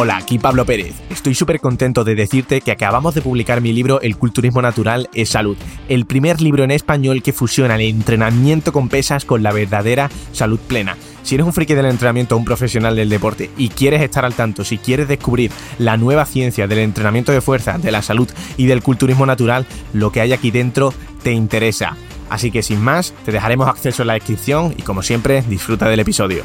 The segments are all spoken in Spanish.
Hola, aquí Pablo Pérez. Estoy súper contento de decirte que acabamos de publicar mi libro El culturismo natural es salud, el primer libro en español que fusiona el entrenamiento con pesas con la verdadera salud plena. Si eres un friki del entrenamiento o un profesional del deporte y quieres estar al tanto, si quieres descubrir la nueva ciencia del entrenamiento de fuerza, de la salud y del culturismo natural, lo que hay aquí dentro te interesa. Así que sin más, te dejaremos acceso en la descripción y como siempre, disfruta del episodio.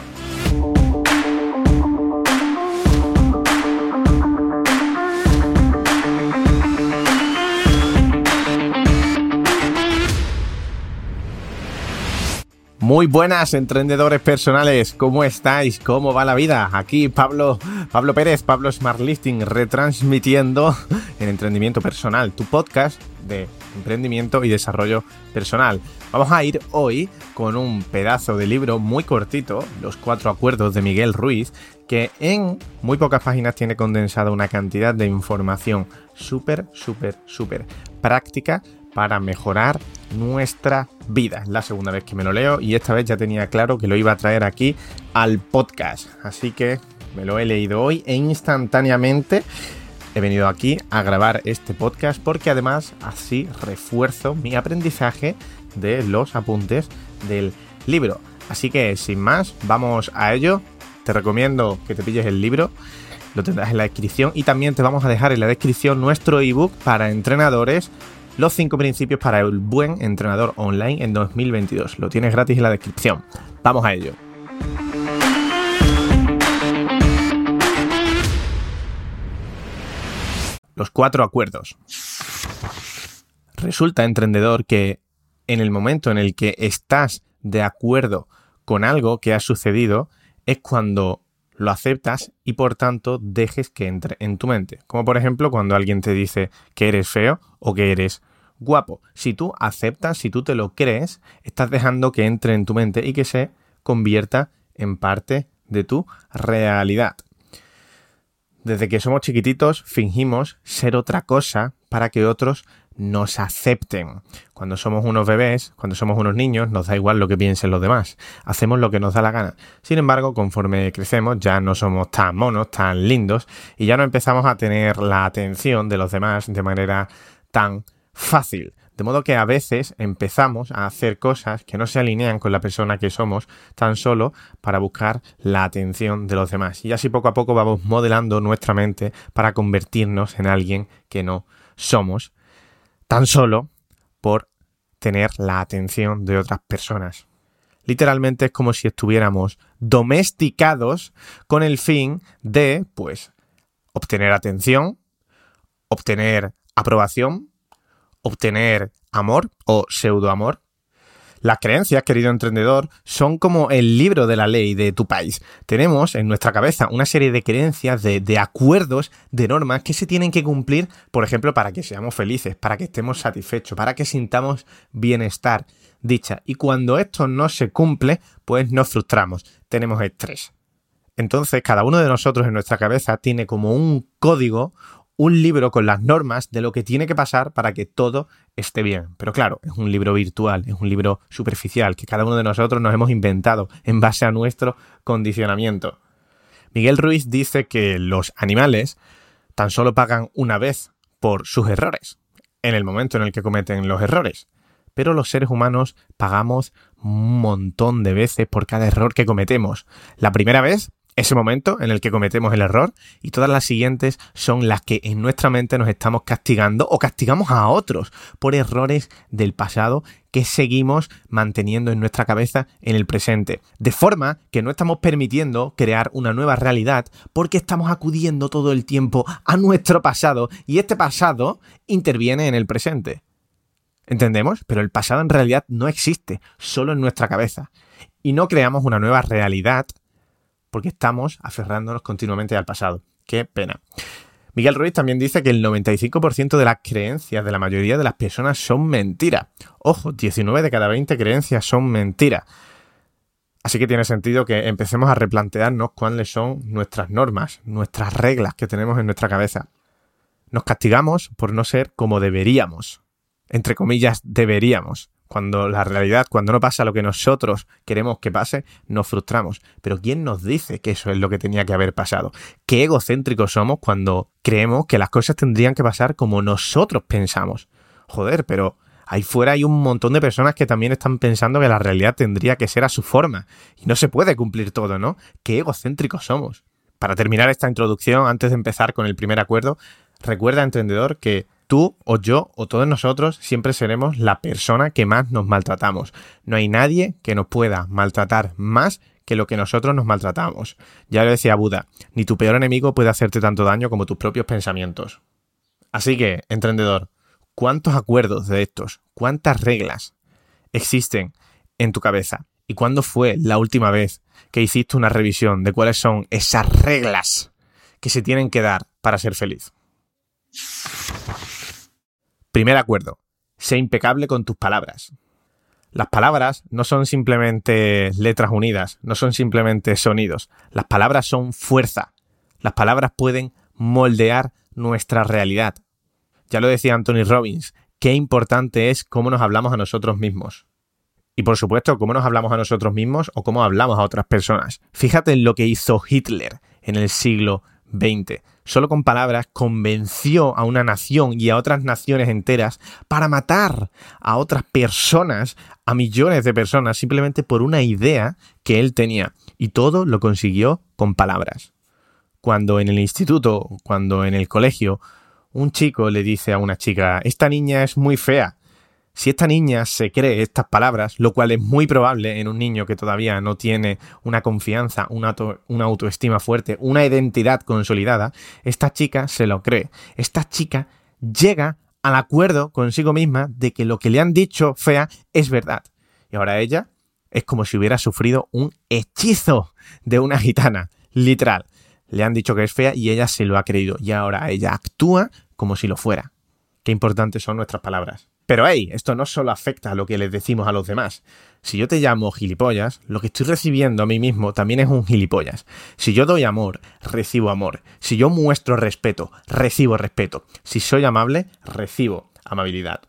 Muy buenas emprendedores personales, ¿cómo estáis? ¿Cómo va la vida? Aquí Pablo, Pablo Pérez, Pablo Smart Listing, retransmitiendo en Emprendimiento Personal, tu podcast de emprendimiento y desarrollo personal. Vamos a ir hoy con un pedazo de libro muy cortito, Los Cuatro Acuerdos de Miguel Ruiz, que en muy pocas páginas tiene condensada una cantidad de información súper, súper, súper práctica para mejorar nuestra vida. Es la segunda vez que me lo leo y esta vez ya tenía claro que lo iba a traer aquí al podcast. Así que me lo he leído hoy e instantáneamente he venido aquí a grabar este podcast porque además así refuerzo mi aprendizaje de los apuntes del libro. Así que sin más, vamos a ello. Te recomiendo que te pilles el libro lo tendrás en la descripción y también te vamos a dejar en la descripción nuestro ebook para entrenadores los 5 principios para el buen entrenador online en 2022. Lo tienes gratis en la descripción. Vamos a ello. Los cuatro acuerdos. Resulta, emprendedor, que en el momento en el que estás de acuerdo con algo que ha sucedido, es cuando lo aceptas y por tanto dejes que entre en tu mente. Como por ejemplo cuando alguien te dice que eres feo o que eres guapo. Si tú aceptas, si tú te lo crees, estás dejando que entre en tu mente y que se convierta en parte de tu realidad. Desde que somos chiquititos fingimos ser otra cosa para que otros nos acepten. Cuando somos unos bebés, cuando somos unos niños, nos da igual lo que piensen los demás. Hacemos lo que nos da la gana. Sin embargo, conforme crecemos, ya no somos tan monos, tan lindos, y ya no empezamos a tener la atención de los demás de manera tan fácil. De modo que a veces empezamos a hacer cosas que no se alinean con la persona que somos tan solo para buscar la atención de los demás. Y así poco a poco vamos modelando nuestra mente para convertirnos en alguien que no somos tan solo por tener la atención de otras personas. Literalmente es como si estuviéramos domesticados con el fin de, pues, obtener atención, obtener aprobación, obtener amor o pseudoamor, las creencias, querido emprendedor, son como el libro de la ley de tu país. Tenemos en nuestra cabeza una serie de creencias, de, acuerdos, de normas que se tienen que cumplir, por ejemplo, para que seamos felices, para que estemos satisfechos, para que sintamos bienestar, dicha. Y cuando esto no se cumple, pues nos frustramos, tenemos estrés. Entonces, cada uno de nosotros en nuestra cabeza tiene como un código, un libro con las normas de lo que tiene que pasar para que todo esté bien. Pero claro, es un libro virtual, es un libro superficial que cada uno de nosotros nos hemos inventado en base a nuestro condicionamiento. Miguel Ruiz dice que los animales tan solo pagan una vez por sus errores, en el momento en el que cometen los errores. Pero los seres humanos pagamos un montón de veces por cada error que cometemos. La primera vez ese momento en el que cometemos el error y todas las siguientes son las que en nuestra mente nos estamos castigando o castigamos a otros por errores del pasado que seguimos manteniendo en nuestra cabeza en el presente. De forma que no estamos permitiendo crear una nueva realidad porque estamos acudiendo todo el tiempo a nuestro pasado y este pasado interviene en el presente. ¿Entendemos? Pero el pasado en realidad no existe, solo en nuestra cabeza. Y no creamos una nueva realidad porque estamos aferrándonos continuamente al pasado. Qué pena. Miguel Ruiz también dice que el 95% de las creencias de la mayoría de las personas son mentiras. Ojo, 19 de cada 20 creencias son mentiras. Así que tiene sentido que empecemos a replantearnos cuáles son nuestras normas, nuestras reglas que tenemos en nuestra cabeza. Nos castigamos por no ser como deberíamos. Entre comillas, deberíamos Cuando la realidad, cuando no pasa lo que nosotros queremos que pase, nos frustramos. Pero ¿quién nos dice que eso es lo que tenía que haber pasado? Qué egocéntricos somos cuando creemos que las cosas tendrían que pasar como nosotros pensamos. Joder, pero ahí fuera hay un montón de personas que también están pensando que la realidad tendría que ser a su forma. Y no se puede cumplir todo, ¿no? Qué egocéntricos somos. Para terminar esta introducción, antes de empezar con el primer acuerdo, recuerda, entendedor, que tú o yo o todos nosotros siempre seremos la persona que más nos maltratamos. No hay nadie que nos pueda maltratar más que lo que nosotros nos maltratamos. Ya lo decía Buda, ni tu peor enemigo puede hacerte tanto daño como tus propios pensamientos. Así que, emprendedor, ¿cuántos acuerdos de estos, cuántas reglas existen en tu cabeza? ¿Y cuándo fue la última vez que hiciste una revisión de cuáles son esas reglas que se tienen que dar para ser feliz? Primer acuerdo. Sé impecable con tus palabras. Las palabras no son simplemente letras unidas, no son simplemente sonidos. Las palabras son fuerza. Las palabras pueden moldear nuestra realidad. Ya lo decía Anthony Robbins, qué importante es cómo nos hablamos a nosotros mismos. Y por supuesto, cómo nos hablamos a nosotros mismos o cómo hablamos a otras personas. Fíjate en lo que hizo Hitler en el siglo XX solo con palabras, convenció a una nación y a otras naciones enteras para matar a otras personas, a millones de personas, simplemente por una idea que él tenía. Y todo lo consiguió con palabras. Cuando en el instituto, cuando en el colegio, un chico le dice a una chica, esta niña es muy fea, si esta niña se cree estas palabras, lo cual es muy probable en un niño que todavía no tiene una confianza, una, autoestima fuerte, una identidad consolidada, esta chica se lo cree. Esta chica llega al acuerdo consigo misma de que lo que le han dicho fea es verdad. Y ahora ella es como si hubiera sufrido un hechizo de una gitana, literal. Le han dicho que es fea y ella se lo ha creído. Y ahora ella actúa como si lo fuera. Qué importantes son nuestras palabras. Pero hey, esto no solo afecta a lo que les decimos a los demás. Si yo te llamo gilipollas, lo que estoy recibiendo a mí mismo también es un gilipollas. Si yo doy amor, recibo amor. Si yo muestro respeto, recibo respeto. Si soy amable, recibo amabilidad.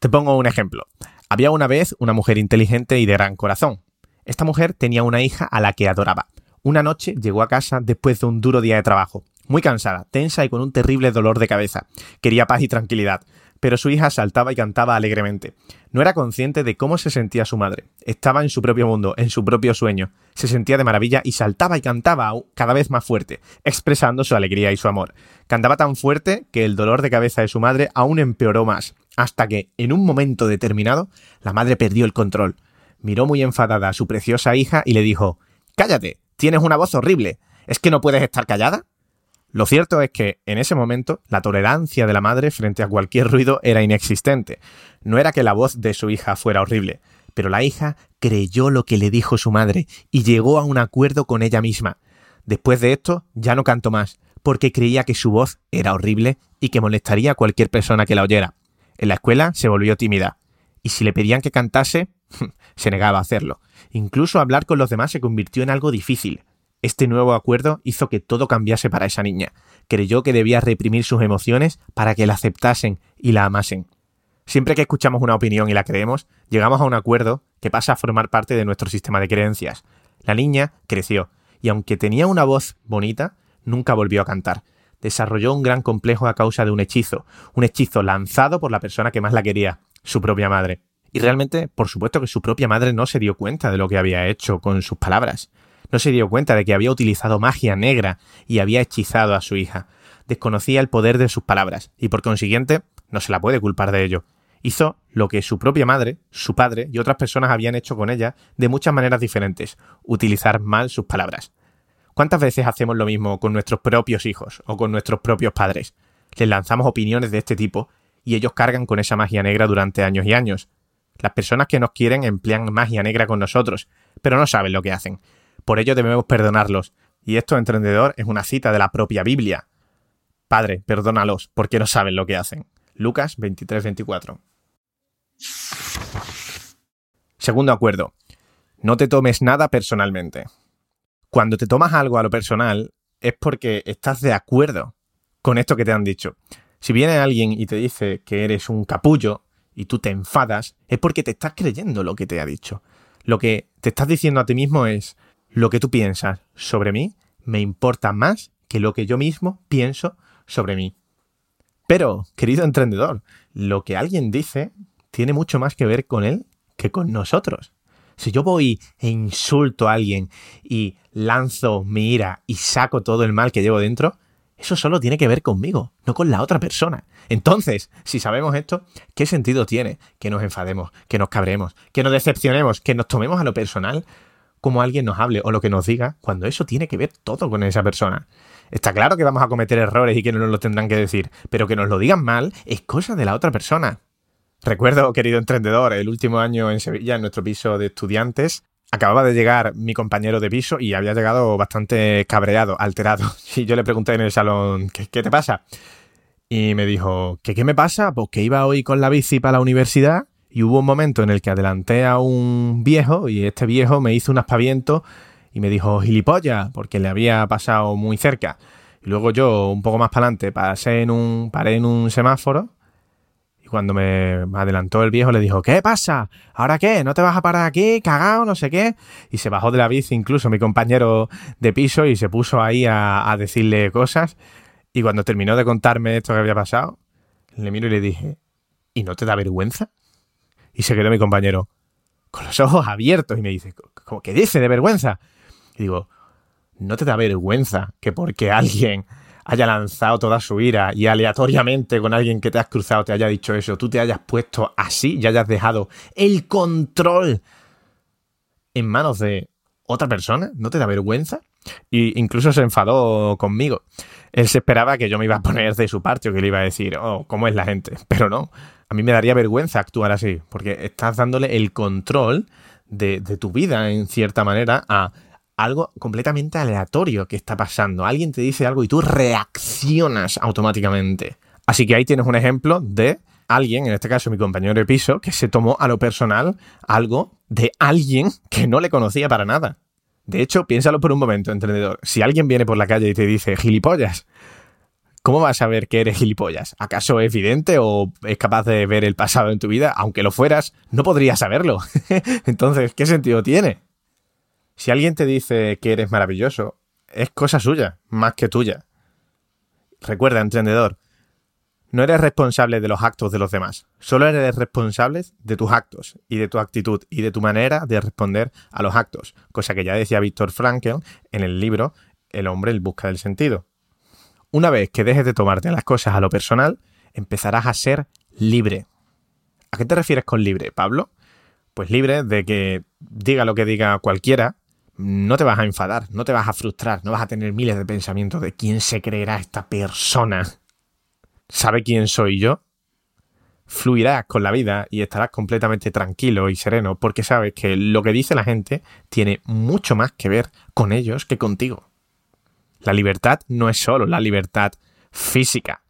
Te pongo un ejemplo. Había una vez una mujer inteligente y de gran corazón. Esta mujer tenía una hija a la que adoraba. Una noche llegó a casa después de un duro día de trabajo, muy cansada, tensa y con un terrible dolor de cabeza. Quería paz y tranquilidad pero su hija saltaba y cantaba alegremente. No era consciente de cómo se sentía su madre. Estaba en su propio mundo, en su propio sueño. Se sentía de maravilla y saltaba y cantaba cada vez más fuerte, expresando su alegría y su amor. Cantaba tan fuerte que el dolor de cabeza de su madre aún empeoró más, hasta que, en un momento determinado, la madre perdió el control. Miró muy enfadada a su preciosa hija y le dijo Cállate, tienes una voz horrible. ¿Es que no puedes estar callada? Lo cierto es que en ese momento la tolerancia de la madre frente a cualquier ruido era inexistente. No era que la voz de su hija fuera horrible, pero la hija creyó lo que le dijo su madre y llegó a un acuerdo con ella misma. Después de esto ya no cantó más, porque creía que su voz era horrible y que molestaría a cualquier persona que la oyera. En la escuela se volvió tímida, y si le pedían que cantase, se negaba a hacerlo. Incluso hablar con los demás se convirtió en algo difícil. Este nuevo acuerdo hizo que todo cambiase para esa niña. Creyó que debía reprimir sus emociones para que la aceptasen y la amasen. Siempre que escuchamos una opinión y la creemos, llegamos a un acuerdo que pasa a formar parte de nuestro sistema de creencias. La niña creció, y aunque tenía una voz bonita, nunca volvió a cantar. Desarrolló un gran complejo a causa de un hechizo, un hechizo lanzado por la persona que más la quería, su propia madre. Y realmente, por supuesto que su propia madre no se dio cuenta de lo que había hecho con sus palabras no se dio cuenta de que había utilizado magia negra y había hechizado a su hija. Desconocía el poder de sus palabras y por consiguiente no se la puede culpar de ello. Hizo lo que su propia madre, su padre y otras personas habían hecho con ella de muchas maneras diferentes, utilizar mal sus palabras. ¿Cuántas veces hacemos lo mismo con nuestros propios hijos o con nuestros propios padres? Les lanzamos opiniones de este tipo y ellos cargan con esa magia negra durante años y años. Las personas que nos quieren emplean magia negra con nosotros, pero no saben lo que hacen. Por ello debemos perdonarlos. Y esto, emprendedor, es una cita de la propia Biblia. Padre, perdónalos, porque no saben lo que hacen. Lucas 23-24. Segundo acuerdo. No te tomes nada personalmente. Cuando te tomas algo a lo personal, es porque estás de acuerdo con esto que te han dicho. Si viene alguien y te dice que eres un capullo y tú te enfadas, es porque te estás creyendo lo que te ha dicho. Lo que te estás diciendo a ti mismo es, lo que tú piensas sobre mí me importa más que lo que yo mismo pienso sobre mí. Pero, querido emprendedor, lo que alguien dice tiene mucho más que ver con él que con nosotros. Si yo voy e insulto a alguien y lanzo mi ira y saco todo el mal que llevo dentro, eso solo tiene que ver conmigo, no con la otra persona. Entonces, si sabemos esto, ¿qué sentido tiene que nos enfademos, que nos cabremos, que nos decepcionemos, que nos tomemos a lo personal como alguien nos hable o lo que nos diga, cuando eso tiene que ver todo con esa persona? Está claro que vamos a cometer errores y que no nos lo tendrán que decir, pero que nos lo digan mal es cosa de la otra persona. Recuerdo, querido emprendedor, el último año en Sevilla, en nuestro piso de estudiantes, acababa de llegar mi compañero de piso y había llegado bastante cabreado, alterado. Y yo le pregunté en el salón, ¿qué, te pasa? Y me dijo, ¿qué qué me pasa? Pues que iba hoy con la bici para la universidad y hubo un momento en el que adelanté a un viejo y este viejo me hizo un aspaviento y me dijo gilipollas porque le había pasado muy cerca. Y luego yo, un poco más para adelante, pasé en un, paré en un semáforo y cuando me adelantó el viejo le dijo, ¿qué pasa? ¿Ahora qué? ¿No te vas a parar aquí? ¿Cagado? No sé qué. Y se bajó de la bici incluso mi compañero de piso y se puso ahí a, a decirle cosas. Y cuando terminó de contarme esto que había pasado, le miro y le dije, ¿y no te da vergüenza? Y se quedó mi compañero con los ojos abiertos y me dice, ¿cómo que dice de vergüenza? Y digo, ¿no te da vergüenza que porque alguien haya lanzado toda su ira y aleatoriamente con alguien que te has cruzado te haya dicho eso, tú te hayas puesto así y hayas dejado el control en manos de otra persona? ¿No te da vergüenza? Y incluso se enfadó conmigo. Él se esperaba que yo me iba a poner de su parte o que le iba a decir, oh, ¿cómo es la gente? Pero no, a mí me daría vergüenza actuar así, porque estás dándole el control de, tu vida, en cierta manera, a algo completamente aleatorio que está pasando. Alguien te dice algo y tú reaccionas automáticamente. Así que ahí tienes un ejemplo de alguien, en este caso mi compañero de piso, que se tomó a lo personal algo de alguien que no le conocía para nada. De hecho, piénsalo por un momento, entendedor. Si alguien viene por la calle y te dice gilipollas, ¿cómo vas a saber que eres gilipollas? ¿Acaso es evidente o es capaz de ver el pasado en tu vida? Aunque lo fueras, no podrías saberlo. Entonces, ¿qué sentido tiene? Si alguien te dice que eres maravilloso, es cosa suya, más que tuya. Recuerda, emprendedor, no eres responsable de los actos de los demás, solo eres responsable de tus actos y de tu actitud y de tu manera de responder a los actos, cosa que ya decía Víctor Frankl en el libro El hombre en busca del sentido. Una vez que dejes de tomarte las cosas a lo personal, empezarás a ser libre. ¿A qué te refieres con libre, Pablo? Pues libre de que diga lo que diga cualquiera, no te vas a enfadar, no te vas a frustrar, no vas a tener miles de pensamientos de quién se creerá esta persona. ¿Sabe quién soy yo? Fluirás con la vida y estarás completamente tranquilo y sereno porque sabes que lo que dice la gente tiene mucho más que ver con ellos que contigo. La libertad no es solo la libertad física,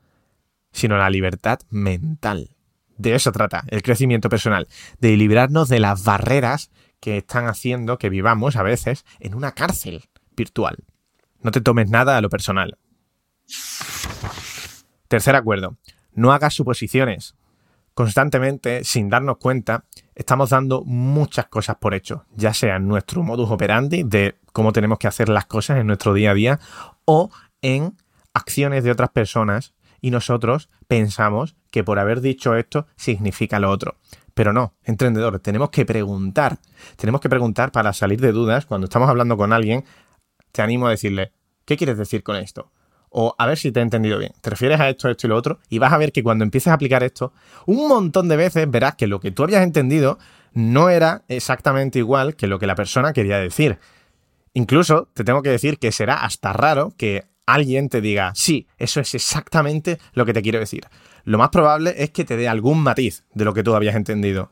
sino la libertad mental. De eso trata el crecimiento personal, de librarnos de las barreras que están haciendo que vivamos a veces en una cárcel virtual. No te tomes nada a lo personal. Tercer acuerdo. No hagas suposiciones. Constantemente, sin darnos cuenta, estamos dando muchas cosas por hecho, ya sea en nuestro modus operandi de cómo tenemos que hacer las cosas en nuestro día a día o en acciones de otras personas y nosotros pensamos que por haber dicho esto significa lo otro. Pero no, emprendedor, tenemos que preguntar. Tenemos que preguntar para salir de dudas. Cuando estamos hablando con alguien, te animo a decirle, ¿qué quieres decir con esto? O a ver si te he entendido bien. ¿Te refieres a esto, esto y lo otro? Y vas a ver que cuando empieces a aplicar esto, un montón de veces verás que lo que tú habías entendido no era exactamente igual que lo que la persona quería decir. Incluso te tengo que decir que será hasta raro que alguien te diga, sí, eso es exactamente lo que te quiero decir lo más probable es que te dé algún matiz de lo que tú habías entendido.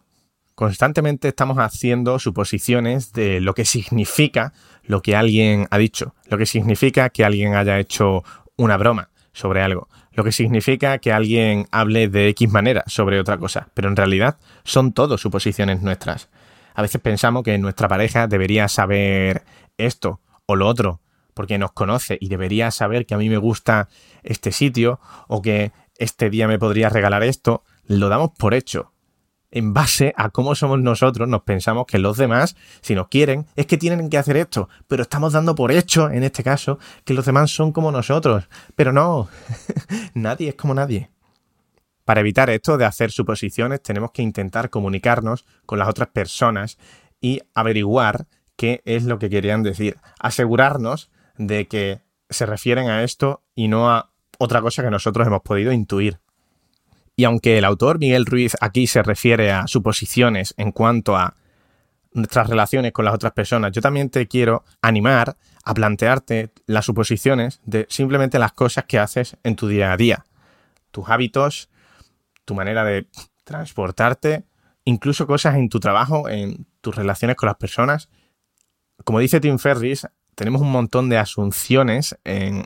Constantemente estamos haciendo suposiciones de lo que significa lo que alguien ha dicho, lo que significa que alguien haya hecho una broma sobre algo, lo que significa que alguien hable de X manera sobre otra cosa, pero en realidad son todo suposiciones nuestras. A veces pensamos que nuestra pareja debería saber esto o lo otro, porque nos conoce y debería saber que a mí me gusta este sitio o que este día me podría regalar esto, lo damos por hecho. En base a cómo somos nosotros, nos pensamos que los demás, si nos quieren, es que tienen que hacer esto, pero estamos dando por hecho, en este caso, que los demás son como nosotros. Pero no, nadie es como nadie. Para evitar esto de hacer suposiciones, tenemos que intentar comunicarnos con las otras personas y averiguar qué es lo que querían decir. Asegurarnos de que se refieren a esto y no a otra cosa que nosotros hemos podido intuir. Y aunque el autor Miguel Ruiz aquí se refiere a suposiciones en cuanto a nuestras relaciones con las otras personas, yo también te quiero animar a plantearte las suposiciones de simplemente las cosas que haces en tu día a día. Tus hábitos, tu manera de transportarte, incluso cosas en tu trabajo, en tus relaciones con las personas. Como dice Tim Ferris, tenemos un montón de asunciones en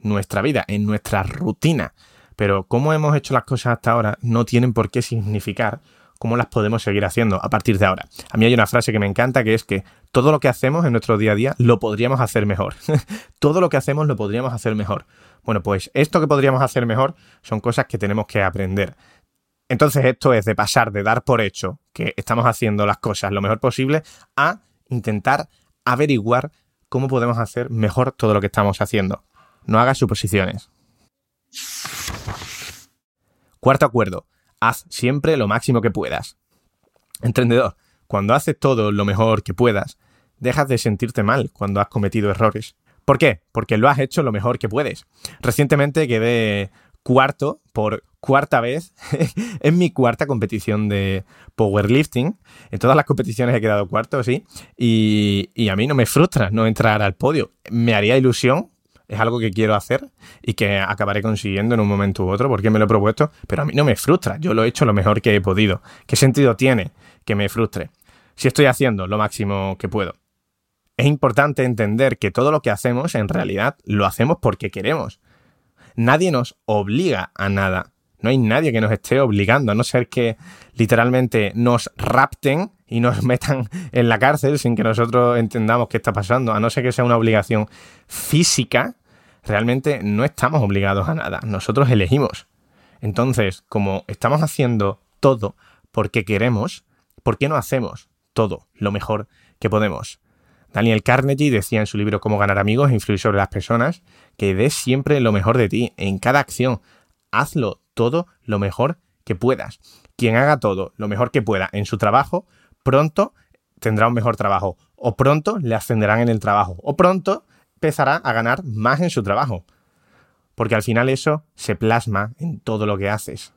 nuestra vida, en nuestra rutina pero cómo hemos hecho las cosas hasta ahora no tienen por qué significar cómo las podemos seguir haciendo a partir de ahora. A mí hay una frase que me encanta que es que todo lo que hacemos en nuestro día a día lo podríamos hacer mejor. todo lo que hacemos lo podríamos hacer mejor. Bueno, pues esto que podríamos hacer mejor son cosas que tenemos que aprender. Entonces esto es de pasar de dar por hecho que estamos haciendo las cosas lo mejor posible a intentar averiguar cómo podemos hacer mejor todo lo que estamos haciendo. No hagas suposiciones. Cuarto acuerdo, haz siempre lo máximo que puedas. Emprendedor, cuando haces todo lo mejor que puedas, dejas de sentirte mal cuando has cometido errores. ¿Por qué? Porque lo has hecho lo mejor que puedes. Recientemente quedé cuarto por cuarta vez en mi cuarta competición de powerlifting. En todas las competiciones he quedado cuarto, sí. Y, a mí no me frustra no entrar al podio. Me haría ilusión es algo que quiero hacer y que acabaré consiguiendo en un momento u otro porque me lo he propuesto, pero a mí no me frustra, yo lo he hecho lo mejor que he podido. ¿Qué sentido tiene que me frustre si estoy haciendo lo máximo que puedo? Es importante entender que todo lo que hacemos en realidad lo hacemos porque queremos. Nadie nos obliga a nada. No hay nadie que nos esté obligando, a no ser que literalmente nos rapten y nos metan en la cárcel sin que nosotros entendamos qué está pasando, a no ser que sea una obligación física, realmente no estamos obligados a nada, nosotros elegimos. Entonces, como estamos haciendo todo porque queremos, ¿por qué no hacemos todo lo mejor que podemos? Daniel Carnegie decía en su libro Cómo ganar amigos e influir sobre las personas que des siempre lo mejor de ti en cada acción. Hazlo todo lo mejor que puedas. Quien haga todo lo mejor que pueda en su trabajo pronto tendrá un mejor trabajo, o pronto le ascenderán en el trabajo, o pronto empezará a ganar más en su trabajo. Porque al final eso se plasma en todo lo que haces.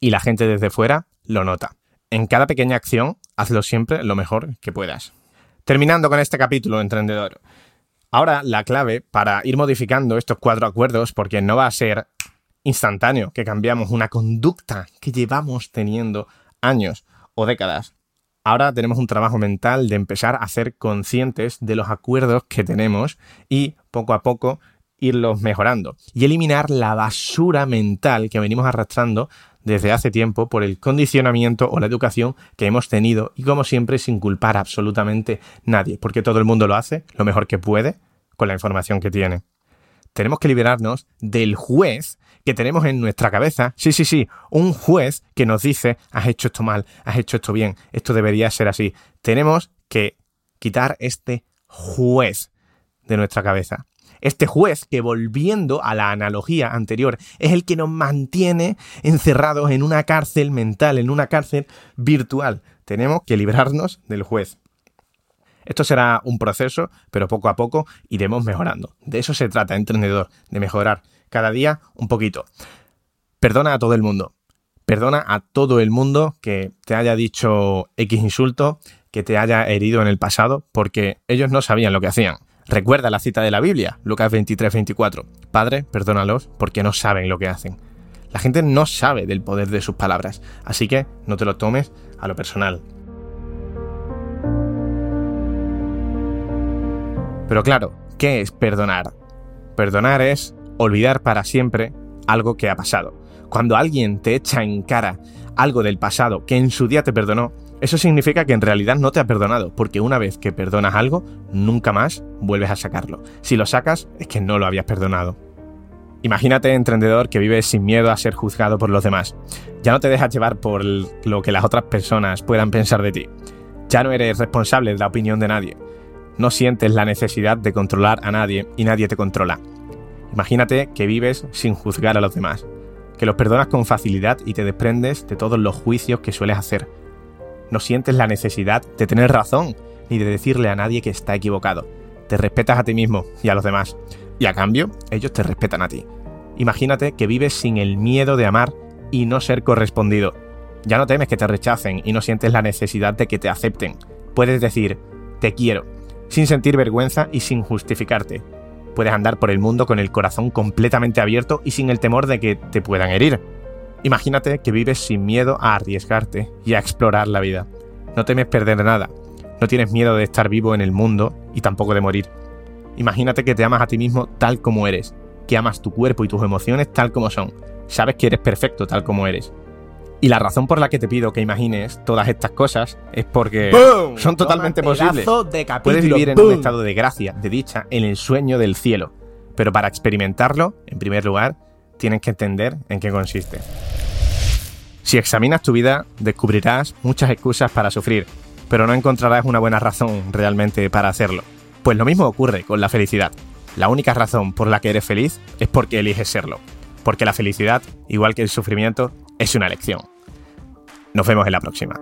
Y la gente desde fuera lo nota. En cada pequeña acción, hazlo siempre lo mejor que puedas. Terminando con este capítulo, emprendedor. Ahora la clave para ir modificando estos cuatro acuerdos, porque no va a ser instantáneo que cambiamos una conducta que llevamos teniendo años o décadas. Ahora tenemos un trabajo mental de empezar a ser conscientes de los acuerdos que tenemos y poco a poco irlos mejorando y eliminar la basura mental que venimos arrastrando desde hace tiempo por el condicionamiento o la educación que hemos tenido y como siempre sin culpar a absolutamente nadie, porque todo el mundo lo hace lo mejor que puede con la información que tiene. Tenemos que liberarnos del juez que tenemos en nuestra cabeza, sí, sí, sí, un juez que nos dice, has hecho esto mal, has hecho esto bien, esto debería ser así. Tenemos que quitar este juez de nuestra cabeza. Este juez que volviendo a la analogía anterior es el que nos mantiene encerrados en una cárcel mental, en una cárcel virtual. Tenemos que librarnos del juez. Esto será un proceso, pero poco a poco iremos mejorando. De eso se trata, emprendedor, de mejorar cada día un poquito. Perdona a todo el mundo. Perdona a todo el mundo que te haya dicho X insulto, que te haya herido en el pasado, porque ellos no sabían lo que hacían. Recuerda la cita de la Biblia, Lucas 23, 24. Padre, perdónalos porque no saben lo que hacen. La gente no sabe del poder de sus palabras, así que no te lo tomes a lo personal. Pero claro, ¿qué es perdonar? Perdonar es olvidar para siempre algo que ha pasado. Cuando alguien te echa en cara algo del pasado que en su día te perdonó, eso significa que en realidad no te ha perdonado, porque una vez que perdonas algo, nunca más vuelves a sacarlo. Si lo sacas, es que no lo habías perdonado. Imagínate, emprendedor, que vives sin miedo a ser juzgado por los demás. Ya no te dejas llevar por lo que las otras personas puedan pensar de ti. Ya no eres responsable de la opinión de nadie. No sientes la necesidad de controlar a nadie y nadie te controla. Imagínate que vives sin juzgar a los demás, que los perdonas con facilidad y te desprendes de todos los juicios que sueles hacer. No sientes la necesidad de tener razón ni de decirle a nadie que está equivocado. Te respetas a ti mismo y a los demás. Y a cambio, ellos te respetan a ti. Imagínate que vives sin el miedo de amar y no ser correspondido. Ya no temes que te rechacen y no sientes la necesidad de que te acepten. Puedes decir, te quiero, sin sentir vergüenza y sin justificarte. Puedes andar por el mundo con el corazón completamente abierto y sin el temor de que te puedan herir. Imagínate que vives sin miedo a arriesgarte y a explorar la vida. No temes perder nada. No tienes miedo de estar vivo en el mundo y tampoco de morir. Imagínate que te amas a ti mismo tal como eres que amas tu cuerpo y tus emociones tal como son. Sabes que eres perfecto tal como eres. Y la razón por la que te pido que imagines todas estas cosas es porque son totalmente posibles. Puedes vivir en un estado de gracia, de dicha, en el sueño del cielo. Pero para experimentarlo, en primer lugar, tienes que entender en qué consiste. Si examinas tu vida, descubrirás muchas excusas para sufrir, pero no encontrarás una buena razón realmente para hacerlo. Pues lo mismo ocurre con la felicidad. La única razón por la que eres feliz es porque eliges serlo. Porque la felicidad, igual que el sufrimiento, es una elección. Nos vemos en la próxima.